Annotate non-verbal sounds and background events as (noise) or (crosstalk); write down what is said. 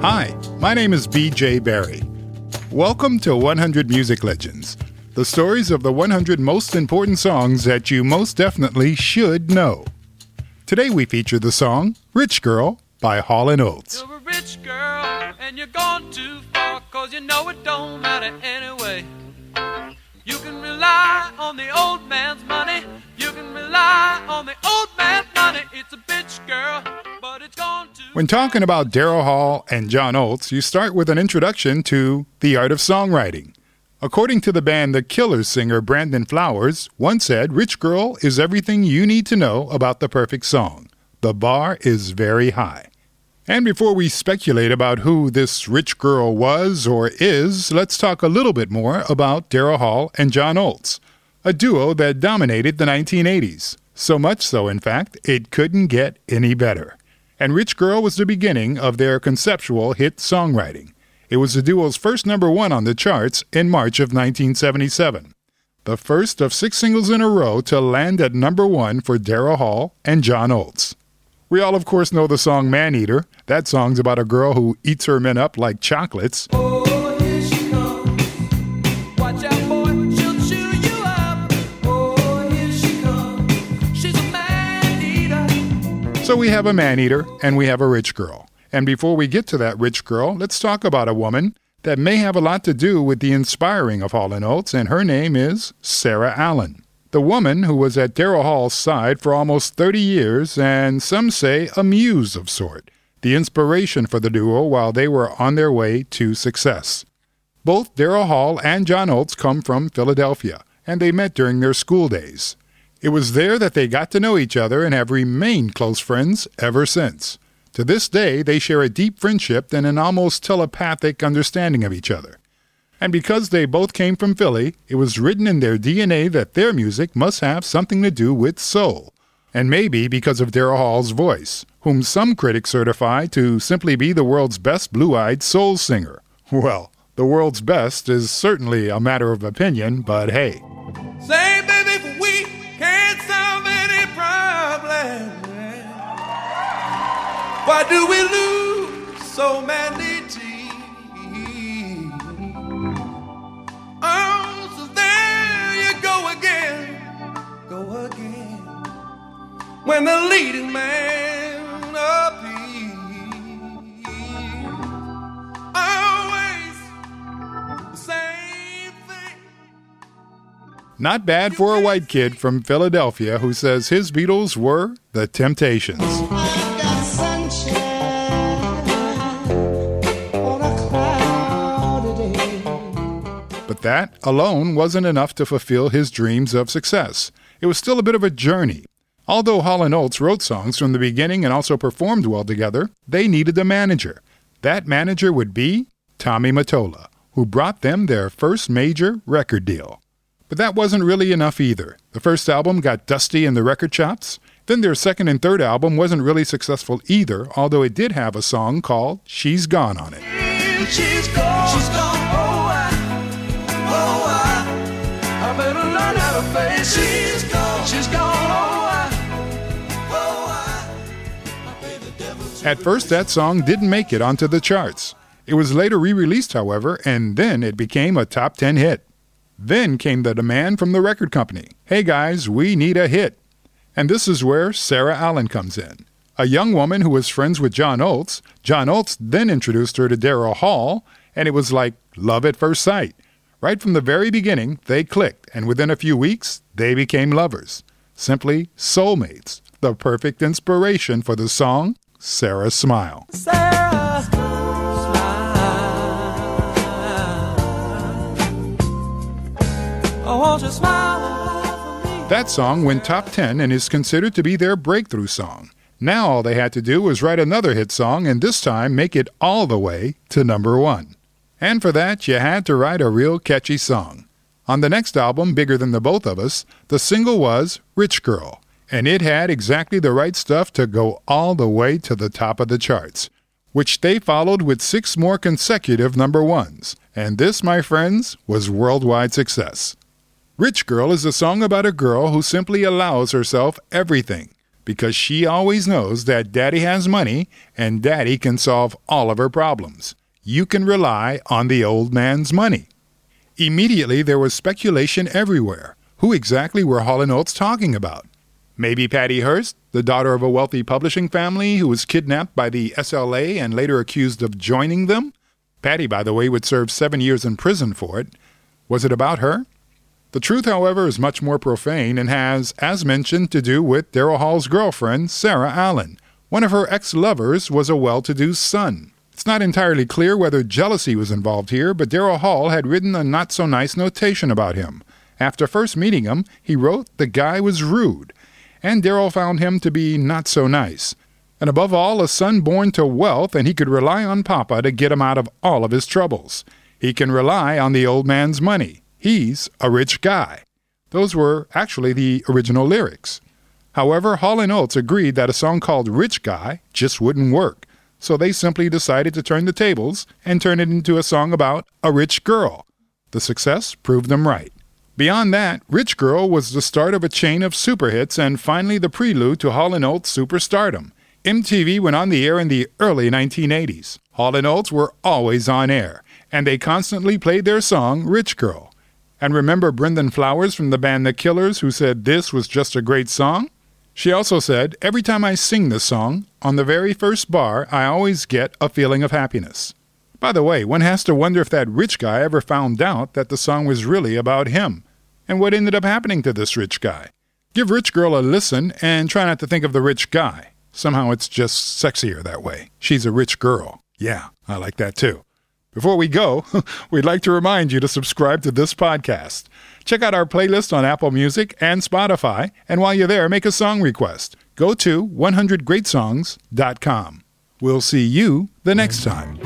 Hi, my name is BJ Barry. Welcome to 100 Music Legends, the stories of the 100 most important songs that you most definitely should know. Today we feature the song Rich Girl by Hall & Oates. You're a rich girl and you're gone too far cause you know it don't matter anyway. You can rely on the old man's money. You can rely on the old man's money. It's a bitch girl, When talking about Daryl Hall and John Oates, you start with an introduction to the art of songwriting. According to the band The Killers singer Brandon Flowers, once said, Rich Girl is everything you need to know about the perfect song. The bar is very high. And before we speculate about who this rich girl was or is, let's talk a little bit more about Daryl Hall and John Oates, a duo that dominated the 1980s. So much so, in fact, it couldn't get any better. And Rich Girl was the beginning of their conceptual hit songwriting. It was the duo's first number one on the charts in March of 1977. The first of six singles in a row to land at number one for Daryl Hall and John Oates. We all, of course, know the song Man Eater. That song's about a girl who eats her men up like chocolates. Oh, So we have a man eater and we have a rich girl. And before we get to that rich girl, let's talk about a woman that may have a lot to do with the inspiring of Hall & Oates, and her name is Sara Allen. The woman who was at Daryl Hall's side for almost 30 years, and some say a muse of sort, the inspiration for the duo while they were on their way to success. Both Daryl Hall and John Oates come from Philadelphia, and they met during their school days. It was there that they got to know each other and have remained close friends ever since. To this day, they share a deep friendship and an almost telepathic understanding of each other. And because they both came from Philly, it was written in their DNA that their music must have something to do with soul. And maybe because of Daryl Hall's voice, whom some critics certify to simply be the world's best blue eyed soul singer. Well, the world's best is certainly a matter of opinion, but hey. Say, baby, if we can't solve any problem, why do we lose so many tears? Oh, so there you go again, go again. When the leading man Not bad for a white kid from Philadelphia who says his Beatles were the Temptations. But that alone wasn't enough to fulfill his dreams of success. It was still a bit of a journey. Although Hall & Oates wrote songs from the beginning and also performed well together, they needed a manager. That manager would be Tommy Mottola, who brought them their first major record deal. But that wasn't really enough either. The first album got dusty in the record shops. Then their second and third album wasn't really successful either, although it did have a song called She's Gone on it. She's gone. She's gone. Oh, I, oh, I, I better learn how to face. She's gone. She's gone. Oh, oh I, oh, I, I the devil's At first, that song didn't make it onto the charts. It was later re released, however, and then it became a top 10 hit. Then came the demand from the record company hey guys, we need a hit. And this is where Sara Allen comes in. A young woman who was friends with John Oates, John Oates then introduced her to Daryl Hall, and it was like love at first sight. Right from the very beginning, they clicked, and within a few weeks, they became lovers. Simply soulmates, the perfect inspiration for the song Sara Smile. Sara, That song went top 10 and is considered to be their breakthrough song. Now all they had to do was write another hit song and this time make it all the way to number one. And for that, you had to write a real catchy song. On the next album, Bigger Than the Both of Us, the single was Rich Girl, and it had exactly the right stuff to go all the way to the top of the charts, which they followed with six more consecutive number ones. And this, my friends, was worldwide success. Rich Girl is a song about a girl who simply allows herself everything because she always knows that daddy has money and daddy can solve all of her problems. You can rely on the old man's money. Immediately, there was speculation everywhere. Who exactly were Hall & Oates talking about? Maybe Patty Hearst, the daughter of a wealthy publishing family who was kidnapped by the SLA and later accused of joining them? Patty, by the way, would serve seven years in prison for it. Was it about her? The truth, however, is much more profane and has, as mentioned, to do with Daryl Hall's girlfriend, Sara Allen. One of her ex lovers was a well to do son. It's not entirely clear whether jealousy was involved here, but Daryl Hall had written a not so nice notation about him. After first meeting him, he wrote the guy was rude, and Daryl found him to be not so nice. And above all, a son born to wealth, and he could rely on Papa to get him out of all of his troubles. He can rely on the old man's money. He's a rich guy. Those were actually the original lyrics. However, Hall & Oates agreed that a song called Rich Guy just wouldn't work, so they simply decided to turn the tables and turn it into a song about a rich girl. The success proved them right. Beyond that, Rich Girl was the start of a chain of super hits and finally the prelude to Hall & Oates' superstardom. MTV went on the air in the early 1980s. Hall & Oates were always on air, and they constantly played their song Rich Girl. And remember Brandon Flowers from the band The Killers who said this was just a great song? She also said, Every time I sing this song, on the very first bar, I always get a feeling of happiness. By the way, one has to wonder if that rich guy ever found out that the song was really about him. And what ended up happening to this rich guy? Give Rich Girl a listen and try not to think of the rich guy. Somehow it's just sexier that way. She's a rich girl. Yeah, I like that too. Before we go, (laughs) we'd like to remind you to subscribe to this podcast. Check out our playlist on Apple Music and Spotify, and while you're there, make a song request. Go to 100greatsongs.com. We'll see you the next time.